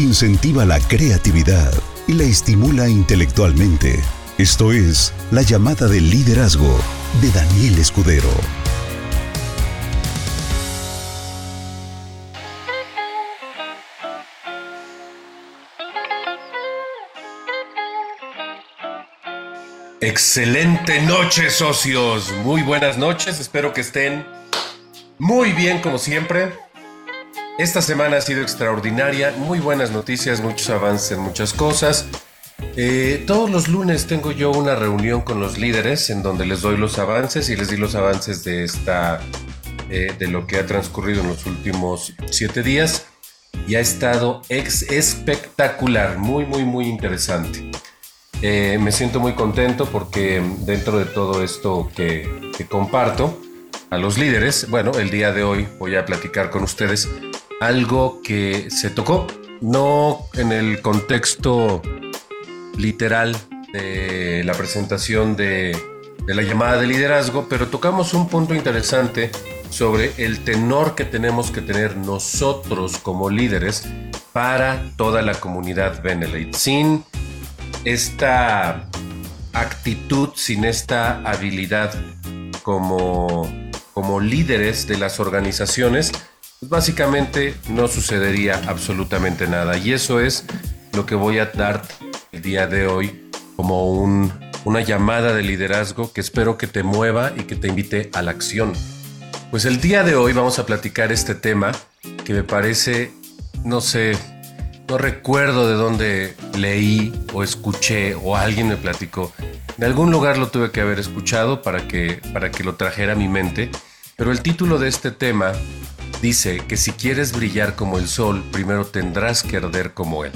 incentiva la creatividad y la estimula intelectualmente. Esto es La llamada del liderazgo de Daniel Escudero. Excelente noche, socios. Muy buenas noches. Espero que estén muy bien como siempre. Esta semana ha sido extraordinaria. Muy buenas noticias, muchos avances en muchas cosas. Eh, todos los lunes tengo yo una reunión con los líderes en donde les doy los avances y les di los avances de esta eh, de lo que ha transcurrido en los últimos siete días y ha estado ex espectacular, muy muy muy interesante. Eh, me siento muy contento porque dentro de todo esto que, comparto a los líderes, bueno, el día de hoy voy a platicar con ustedes algo que se tocó, no en el contexto literal de la presentación de, de la llamada de liderazgo, pero tocamos un punto interesante sobre el tenor que tenemos que tener nosotros como líderes para toda la comunidad Benelete, sin esta actitud, sin esta habilidad como, como líderes de las organizaciones, pues básicamente no sucedería absolutamente nada. Y eso es lo que voy a dar el día de hoy como un, una llamada de liderazgo que espero que te mueva y que te invite a la acción. Pues el día de hoy vamos a platicar este tema que me parece, no sé, no recuerdo de dónde leí o escuché o alguien me platicó. De algún lugar lo tuve que haber escuchado para que, para que lo trajera a mi mente. Pero el título de este tema dice que si quieres brillar como el sol, primero tendrás que arder como él.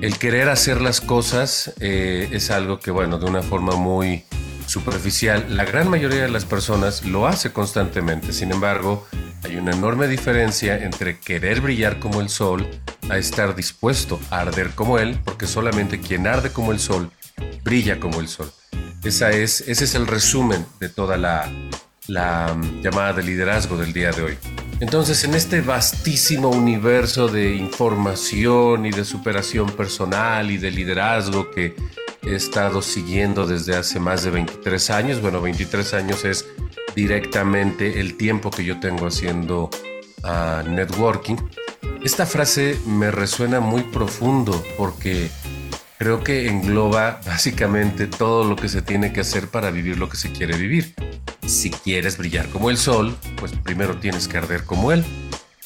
El querer hacer las cosas eh, es algo que, bueno, de una forma muy superficial, la gran mayoría de las personas lo hace constantemente. Sin embargo, hay una enorme diferencia entre querer brillar como el sol a estar dispuesto a arder como él, porque solamente quien arde como el sol brilla como el sol. Esa es, ese es el resumen de toda la, la mm, llamada de liderazgo del día de hoy. Entonces, en este vastísimo universo de información y de superación personal y de liderazgo que he estado siguiendo desde hace más de 23 años, bueno, 23 años es directamente el tiempo que yo tengo haciendo uh, networking, esta frase me resuena muy profundo porque creo que engloba básicamente todo lo que se tiene que hacer para vivir lo que se quiere vivir. Si quieres brillar como el sol, pues primero tienes que arder como él.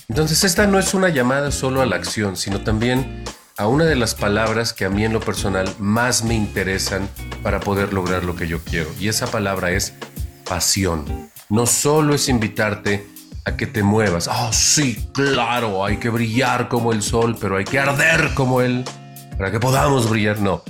Entonces esta no es una llamada solo a la acción, sino también a una de las palabras que a mí en lo personal más me interesan para poder lograr lo que yo quiero. Y esa palabra es pasión. No solo es invitarte a que te muevas. Oh, sí, claro, hay que brillar como el sol, pero hay que arder como él para que podamos brillar. No.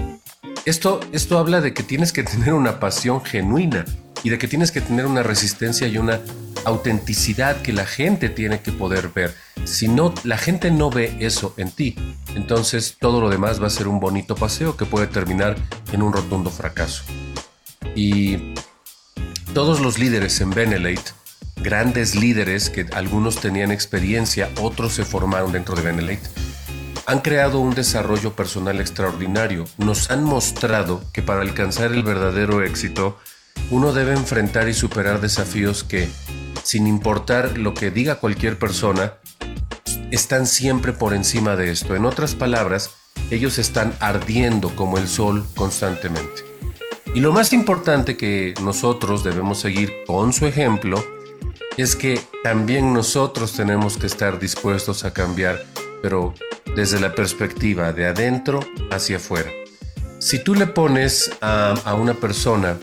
Esto, esto habla de que tienes que tener una pasión genuina y de que tienes que tener una resistencia y una autenticidad que la gente tiene que poder ver. Si no, la gente no ve eso en ti, entonces todo lo demás va a ser un bonito paseo que puede terminar en un rotundo fracaso. Y todos los líderes en Benelate grandes líderes que algunos tenían experiencia, otros se formaron dentro de Benelete, han creado un desarrollo personal extraordinario. Nos han mostrado que para alcanzar el verdadero éxito, uno debe enfrentar y superar desafíos que, sin importar lo que diga cualquier persona, están siempre por encima de esto. En otras palabras, ellos están ardiendo como el sol constantemente. Y lo más importante que nosotros debemos seguir con su ejemplo es que también nosotros tenemos que estar dispuestos a cambiar, pero desde la perspectiva de adentro hacia afuera. Si tú le pones a, una persona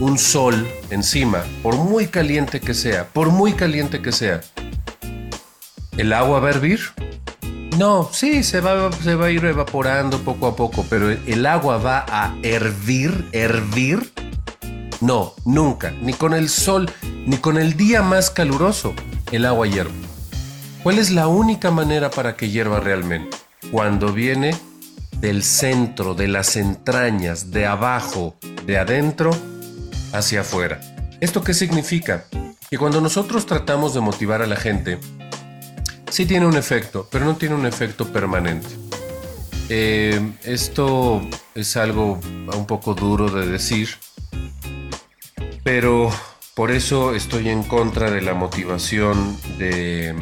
un sol encima, por muy caliente que sea, por muy caliente que sea, ¿el agua va a hervir? No, sí, se va, se va a ir evaporando poco a poco, pero el agua va a hervir, hervir. No, nunca, ni con el sol, ni con el día más caluroso el agua hierve. ¿Cuál es la única manera para que hierva realmente? Cuando viene del centro, de las entrañas, de abajo, de adentro, hacia afuera. ¿Esto qué significa? Que cuando nosotros tratamos de motivar a la gente, sí tiene un efecto, pero no tiene un efecto permanente. Eh, esto es algo un poco duro de decir, pero por eso estoy en contra de la motivación de,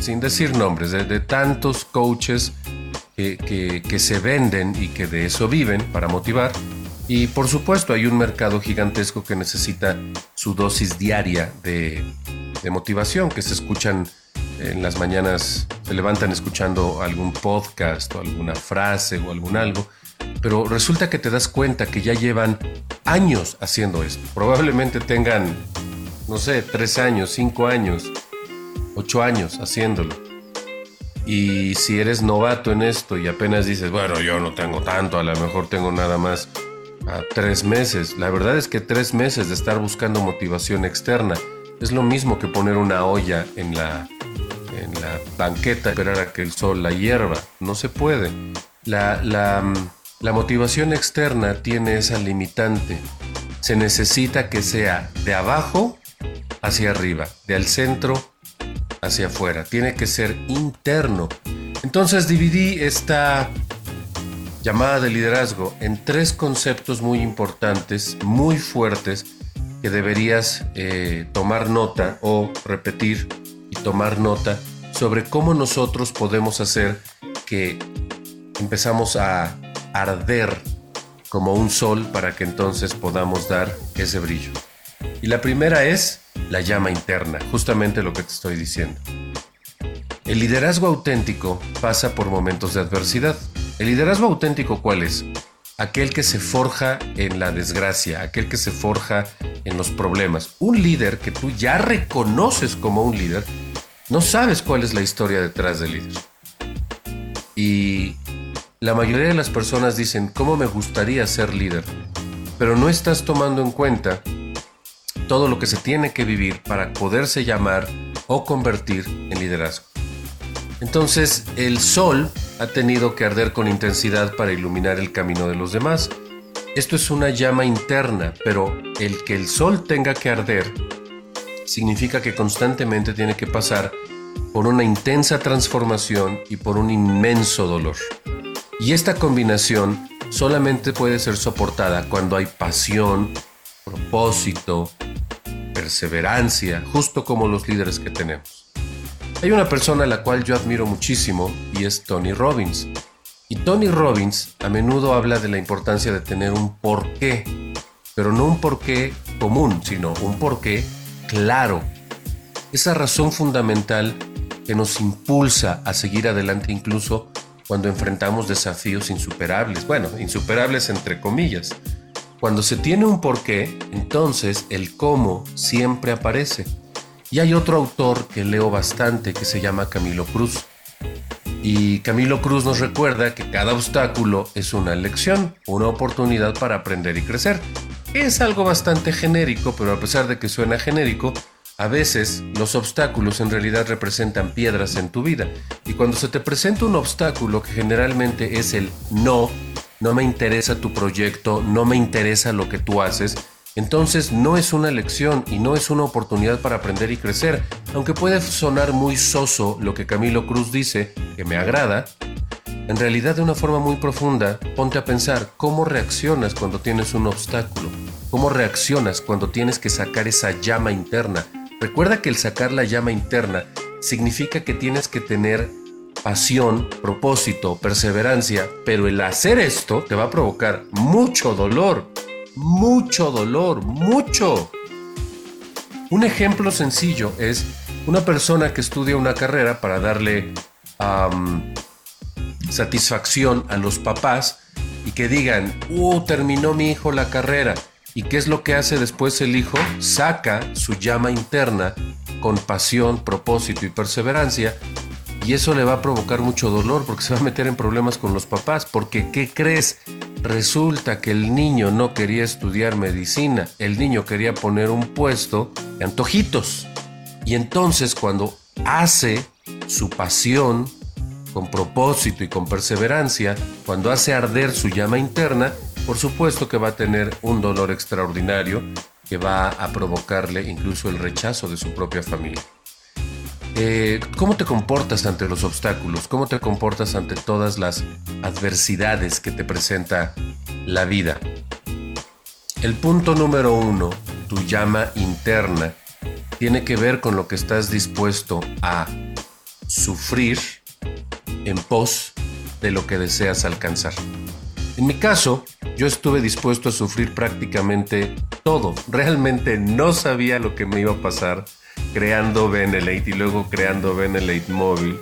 sin decir nombres, de, tantos coaches que, que, se venden y que de eso viven para motivar. Y por supuesto hay un mercado gigantesco que necesita su dosis diaria de, motivación, que se escuchan en las mañanas se levantan escuchando algún podcast o alguna frase o algún algo, pero resulta que te das cuenta que ya llevan años haciendo esto. Probablemente tengan, no sé, tres años, cinco años, ocho años haciéndolo. Y si eres novato en esto y apenas dices, bueno, yo no tengo tanto, a lo mejor tengo nada más a tres meses. La verdad es que tres meses de estar buscando motivación externa es lo mismo que poner una olla en la en la banqueta esperar a que el sol la hierva. No se puede. La, la, la motivación externa tiene esa limitante. Se necesita que sea de abajo hacia arriba, de al centro hacia afuera. Tiene que ser interno. Entonces dividí esta llamada de liderazgo en tres conceptos muy importantes, muy fuertes, que deberías eh, tomar nota o repetir y tomar nota sobre cómo nosotros podemos hacer que empezamos a arder como un sol para que entonces podamos dar ese brillo. Y la primera es la llama interna, justamente lo que te estoy diciendo. El liderazgo auténtico pasa por momentos de adversidad. ¿El liderazgo auténtico cuál es? Aquel que se forja en la desgracia, aquel que se forja en los problemas. Un líder que tú ya reconoces como un líder no sabes cuál es la historia detrás del líder. Y la mayoría de las personas dicen, ¿cómo me gustaría ser líder? Pero no estás tomando en cuenta todo lo que se tiene que vivir para poderse llamar o convertir en liderazgo. Entonces el sol ha tenido que arder con intensidad para iluminar el camino de los demás. Esto es una llama interna, pero el que el sol tenga que arder significa que constantemente tiene que pasar por una intensa transformación y por un inmenso dolor. Y esta combinación solamente puede ser soportada cuando hay pasión, propósito, perseverancia, justo como los líderes que tenemos. Hay una persona a la cual yo admiro muchísimo es Tony Robbins. Y Tony Robbins a menudo habla de la importancia de tener un porqué, pero no un porqué común, sino un porqué claro. Esa razón fundamental que nos impulsa a seguir adelante incluso cuando enfrentamos desafíos insuperables. Bueno, insuperables entre comillas. Cuando se tiene un porqué, entonces el cómo siempre aparece. Y hay otro autor que leo bastante que se llama Camilo Cruz. Y Camilo Cruz nos recuerda que cada obstáculo es una lección, una oportunidad para aprender y crecer. Es algo bastante genérico, pero a pesar de que suena genérico, a veces los obstáculos en realidad representan piedras en tu vida. Y cuando se te presenta un obstáculo que generalmente es el no, no me interesa tu proyecto, no me interesa lo que tú haces, entonces no es una lección y no es una oportunidad para aprender y crecer. Aunque puede sonar muy soso lo que Camilo Cruz dice, que me agrada, en realidad de una forma muy profunda, ponte a pensar cómo reaccionas cuando tienes un obstáculo, cómo reaccionas cuando tienes que sacar esa llama interna. Recuerda que el sacar la llama interna significa que tienes que tener pasión, propósito, perseverancia, pero el hacer esto te va a provocar mucho dolor, mucho dolor, mucho. Un ejemplo sencillo es una persona que estudia una carrera para darle satisfacción a los papás y que digan, uh, terminó mi hijo la carrera. ¿Y qué es lo que hace después el hijo? Saca su llama interna con pasión, propósito y perseverancia y eso le va a provocar mucho dolor porque se va a meter en problemas con los papás. Porque, ¿qué crees? Resulta que el niño no quería estudiar medicina, el niño quería poner un puesto de antojitos. Y entonces cuando hace su pasión, con propósito y con perseverancia, cuando hace arder su llama interna, por supuesto que va a tener un dolor extraordinario que va a provocarle incluso el rechazo de su propia familia. Eh, ¿cómo te comportas ante los obstáculos? ¿Cómo te comportas ante todas las adversidades que te presenta la vida? El punto número uno, tu llama interna, tiene que ver con lo que estás dispuesto a sufrir en pos de lo que deseas alcanzar. En mi caso, yo estuve dispuesto a sufrir prácticamente todo. Realmente no sabía lo que me iba a pasar creando Benelate y luego creando Benelate Móvil.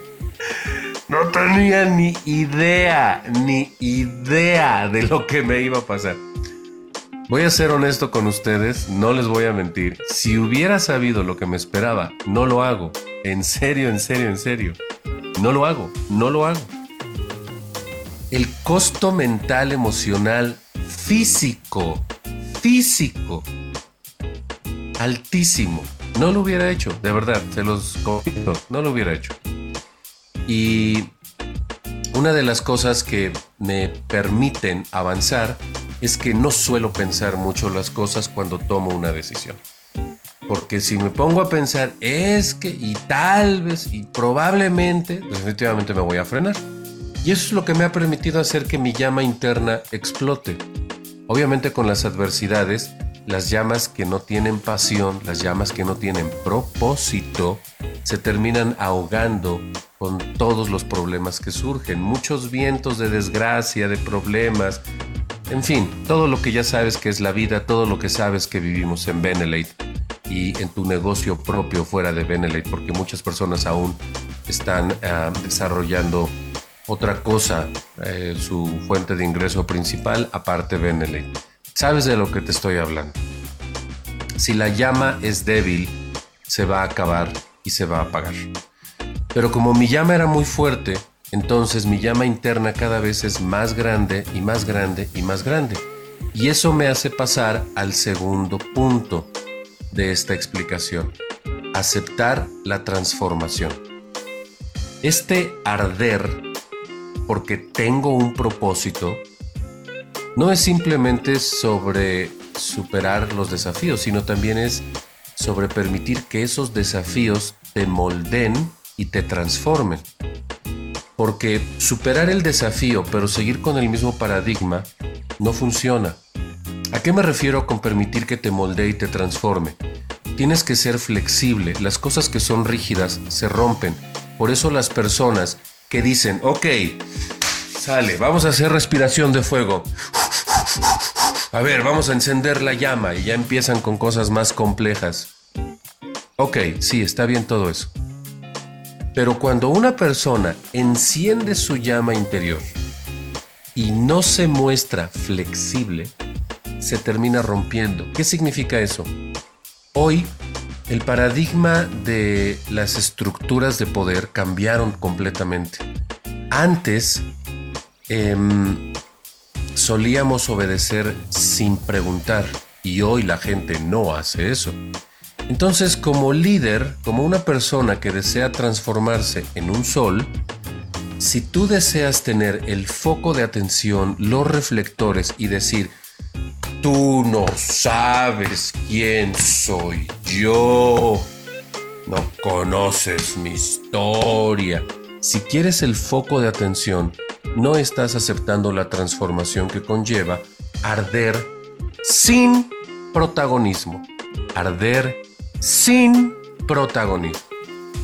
No tenía ni idea, ni idea de lo que me iba a pasar. Voy a ser honesto con ustedes, no les voy a mentir. Si hubiera sabido lo que me esperaba, no lo hago. En serio, en serio, en serio. No lo hago, no lo hago. El costo mental, emocional, físico, físico, altísimo. No lo hubiera hecho, de verdad, se los confieso, no lo hubiera hecho. Y una de las cosas que me permiten avanzar es que no suelo pensar mucho las cosas cuando tomo una decisión. Porque si me pongo a pensar, es que y tal vez y probablemente, definitivamente me voy a frenar. Y eso es lo que me ha permitido hacer que mi llama interna explote. Obviamente con las adversidades, las llamas que no tienen pasión, las llamas que no tienen propósito, se terminan ahogando con todos los problemas que surgen. Muchos vientos de desgracia, de problemas, en fin, todo lo que ya sabes que es la vida, todo lo que sabes que vivimos en Benelate y en tu negocio propio fuera de Benelate, porque muchas personas aún están ah, desarrollando otra cosa, eh, su fuente de ingreso principal, aparte Benelete. Sabes de lo que te estoy hablando. Si la llama es débil, se va a acabar y se va a apagar. Pero como mi llama era muy fuerte, entonces mi llama interna cada vez es más grande y más grande y más grande. Y eso me hace pasar al segundo punto de esta explicación. Aceptar la transformación. Este arder porque tengo un propósito, no es simplemente sobre superar los desafíos, sino también es sobre permitir que esos desafíos te molden y te transformen. Porque superar el desafío pero seguir con el mismo paradigma no funciona. ¿A qué me refiero con permitir que te moldee y te transforme? Tienes que ser flexible, las cosas que son rígidas se rompen. Por eso las personas que dicen, ok, sale, vamos a hacer respiración de fuego. A ver, vamos a encender la llama y ya empiezan con cosas más complejas. Ok, sí, está bien todo eso. Pero cuando una persona enciende su llama interior y no se muestra flexible, se termina rompiendo. ¿Qué significa eso? Hoy el paradigma de las estructuras de poder cambiaron completamente. Antes em, solíamos obedecer sin preguntar y hoy la gente no hace eso. Entonces, como líder, como una persona que desea transformarse en un sol, si tú deseas tener el foco de atención, los reflectores y decir, Tú no sabes quién soy yo. No conoces mi historia. Si quieres el foco de atención, no estás aceptando la transformación que conlleva arder sin protagonismo. Arder sin protagonismo.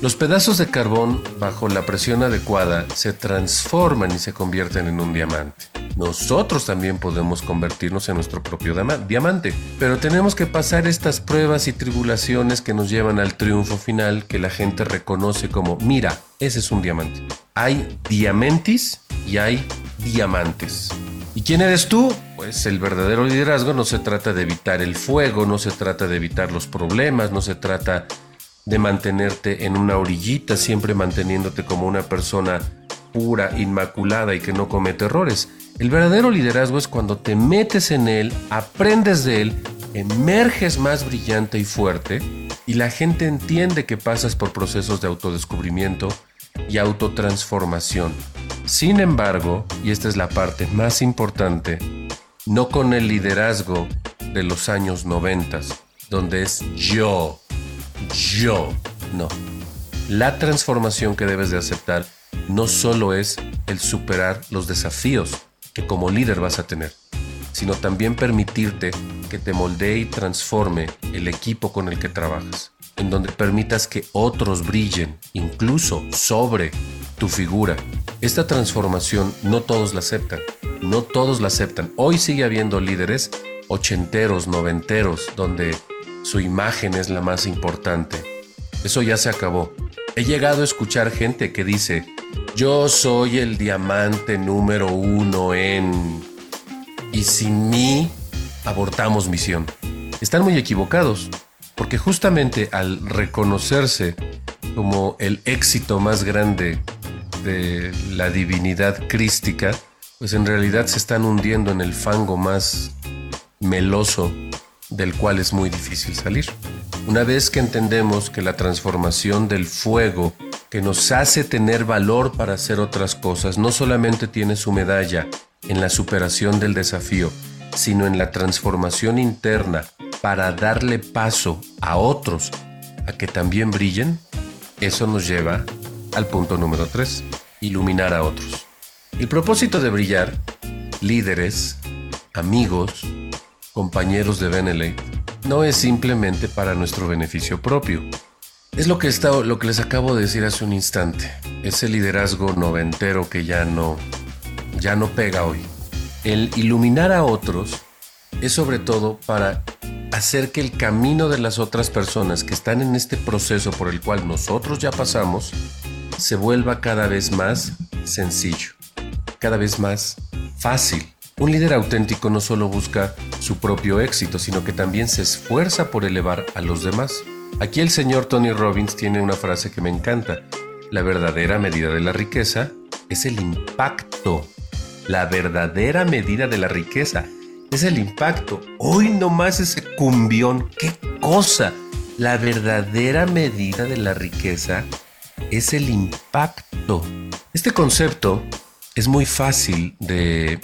Los pedazos de carbón bajo la presión adecuada se transforman y se convierten en un diamante nosotros también podemos convertirnos en nuestro propio diamante. Pero tenemos que pasar estas pruebas y tribulaciones que nos llevan al triunfo final que la gente reconoce como, mira, ese es un diamante. Hay diamantes y hay diamantes. ¿Y quién eres tú? Pues el verdadero liderazgo no se trata de evitar el fuego, no se trata de evitar los problemas, no se trata de mantenerte en una orillita, siempre manteniéndote como una persona pura, inmaculada y que no comete errores. El verdadero liderazgo es cuando te metes en él, aprendes de él, emerges más brillante y fuerte y la gente entiende que pasas por procesos de autodescubrimiento y autotransformación. Sin embargo, y esta es la parte más importante, no con el liderazgo de los años 90, donde es yo, yo, no. La transformación que debes de aceptar no solo es el superar los desafíos que como líder vas a tener, sino también permitirte que te moldee y transforme el equipo con el que trabajas, en donde permitas que otros brillen, incluso sobre tu figura. Esta transformación no todos la aceptan, no todos la aceptan. Hoy sigue habiendo líderes ochenteros, noventeros, donde su imagen es la más importante. Eso ya se acabó. He llegado a escuchar gente que dice, yo soy el diamante número uno en... Y sin mí abortamos misión. Están muy equivocados, porque justamente al reconocerse como el éxito más grande de la divinidad crística, pues en realidad se están hundiendo en el fango más meloso del cual es muy difícil salir. Una vez que entendemos que la transformación del fuego que nos hace tener valor para hacer otras cosas no solamente tiene su medalla en la superación del desafío, sino en la transformación interna para darle paso a otros a que también brillen, eso nos lleva al punto número 3, iluminar a otros. El propósito de brillar, líderes, amigos, compañeros de Benelete, no es simplemente para nuestro beneficio propio. Es lo que, está, lo que les acabo de decir hace un instante. Ese liderazgo noventero que ya no, ya no pega hoy. El iluminar a otros es sobre todo para hacer que el camino de las otras personas que están en este proceso por el cual nosotros ya pasamos se vuelva cada vez más sencillo, cada vez más fácil. Un líder auténtico no solo busca su propio éxito, sino que también se esfuerza por elevar a los demás. Aquí el señor Tony Robbins tiene una frase que me encanta. La verdadera medida de la riqueza es el impacto. La verdadera medida de la riqueza es el impacto. Hoy nomás ese cumbión. ¡Qué cosa! La verdadera medida de la riqueza es el impacto. Este concepto es muy fácil de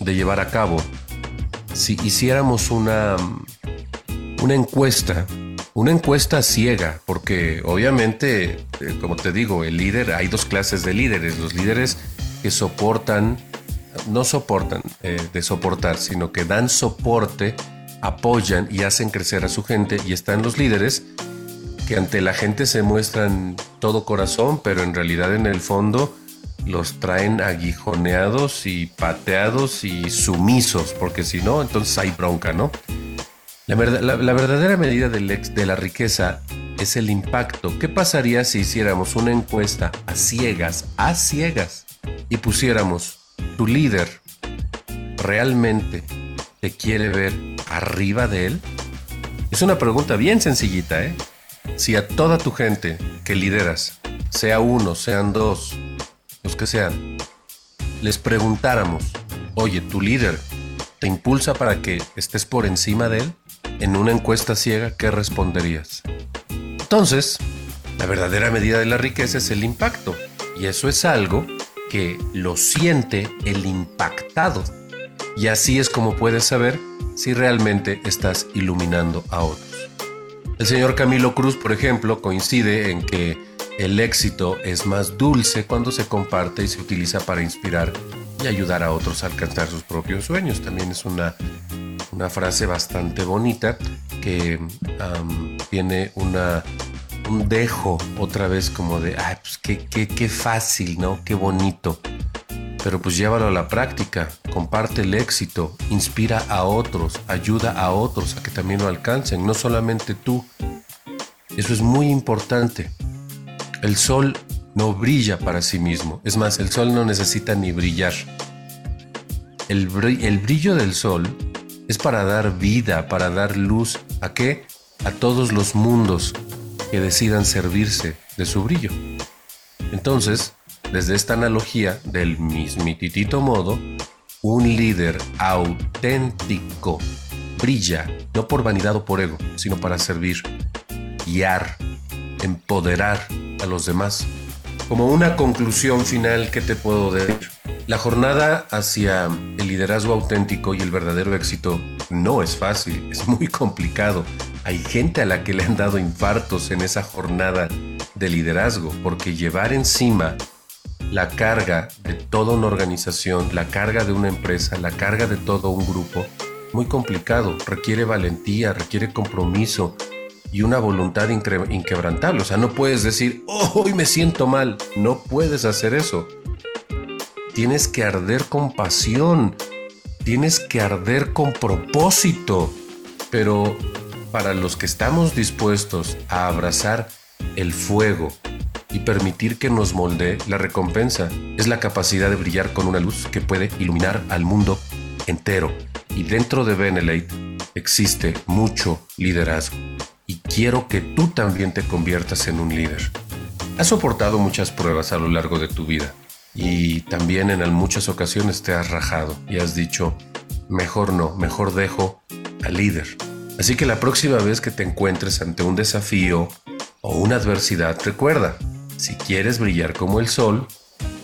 de llevar a cabo si hiciéramos una, una encuesta, una encuesta ciega, porque obviamente, eh, como te digo, el líder, hay dos clases de líderes, los líderes que soportan, no soportan eh, de soportar, sino que dan soporte, apoyan y hacen crecer a su gente, y están los líderes que ante la gente se muestran todo corazón, pero en realidad en el fondo los traen aguijoneados y pateados y sumisos, porque si no, entonces hay bronca, ¿no? La, verdadera medida de la riqueza es el impacto. ¿Qué pasaría si hiciéramos una encuesta a ciegas, a ciegas, y pusiéramos tu líder realmente te quiere ver arriba de él? Es una pregunta bien sencillita, ¿eh? Si a toda tu gente que lideras, sea uno, sean dos, los que sean, les preguntáramos, oye, tu líder te impulsa para que estés por encima de él, en una encuesta ciega, ¿qué responderías? Entonces, la verdadera medida de la riqueza es el impacto, y eso es algo que lo siente el impactado. Y así es como puedes saber si realmente estás iluminando a otros. El señor Camilo Cruz, por ejemplo, coincide en que el éxito es más dulce cuando se comparte y se utiliza para inspirar y ayudar a otros a alcanzar sus propios sueños. También es una, una frase bastante bonita que tiene una, un dejo otra vez como de, ay, pues qué, qué, qué fácil, ¿no? Qué bonito. Pero pues llévalo a la práctica, comparte el éxito, inspira a otros, ayuda a otros a que también lo alcancen, no solamente tú. Eso es muy importante. El sol no brilla para sí mismo. Es más, el sol no necesita ni brillar. El, brillo del sol es para dar vida, para dar luz. ¿A qué? A todos los mundos que decidan servirse de su brillo. Entonces, desde esta analogía del mismititito modo, un líder auténtico brilla, no por vanidad o por ego, sino para servir, guiar, empoderar a los demás. Como una conclusión final que te puedo decir, la jornada hacia el liderazgo auténtico y el verdadero éxito no es fácil, es muy complicado. Hay gente a la que le han dado infartos en esa jornada de liderazgo, porque llevar encima la carga de toda una organización, la carga de una empresa, la carga de todo un grupo, muy complicado, requiere valentía, requiere compromiso y una voluntad inquebrantable. O sea, no puedes decir, hoy me siento mal, no puedes hacer eso. Tienes que arder con pasión, tienes que arder con propósito, pero para los que estamos dispuestos a abrazar el fuego y permitir que nos moldee, la recompensa es la capacidad de brillar con una luz que puede iluminar al mundo entero. Y dentro de Benelate existe mucho liderazgo. Y quiero que tú también te conviertas en un líder. Has soportado muchas pruebas a lo largo de tu vida y también en muchas ocasiones te has rajado y has dicho, mejor no, mejor dejo al líder. Así que la próxima vez que te encuentres ante un desafío o una adversidad, recuerda, si quieres brillar como el sol,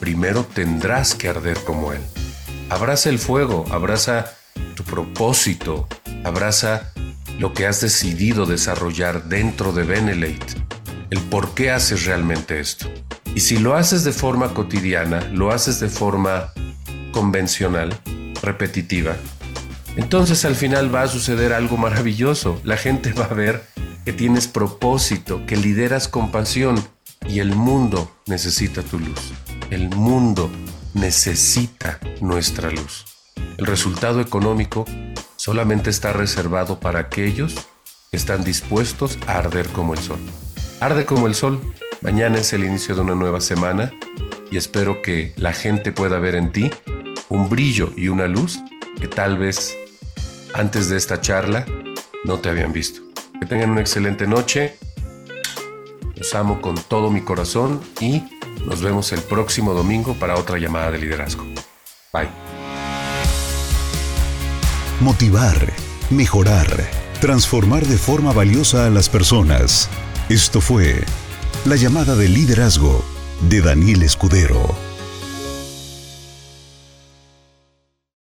primero tendrás que arder como él. Abraza el fuego, abraza tu propósito, abraza lo que has decidido desarrollar dentro de Benelate, el por qué haces realmente esto. Y si lo haces de forma cotidiana, lo haces de forma convencional, repetitiva, entonces al final va a suceder algo maravilloso. La gente va a ver que tienes propósito, que lideras con pasión y el mundo necesita tu luz. El mundo necesita nuestra luz. El resultado económico solamente está reservado para aquellos que están dispuestos a arder como el sol. Arde como el sol. Mañana es el inicio de una nueva semana y espero que la gente pueda ver en ti un brillo y una luz que tal vez antes de esta charla no te habían visto. Que tengan una excelente noche. Los amo con todo mi corazón y nos vemos el próximo domingo para otra llamada de liderazgo. Bye. Motivar, mejorar, transformar de forma valiosa a las personas. Esto fue la llamada de liderazgo de Daniel Escudero.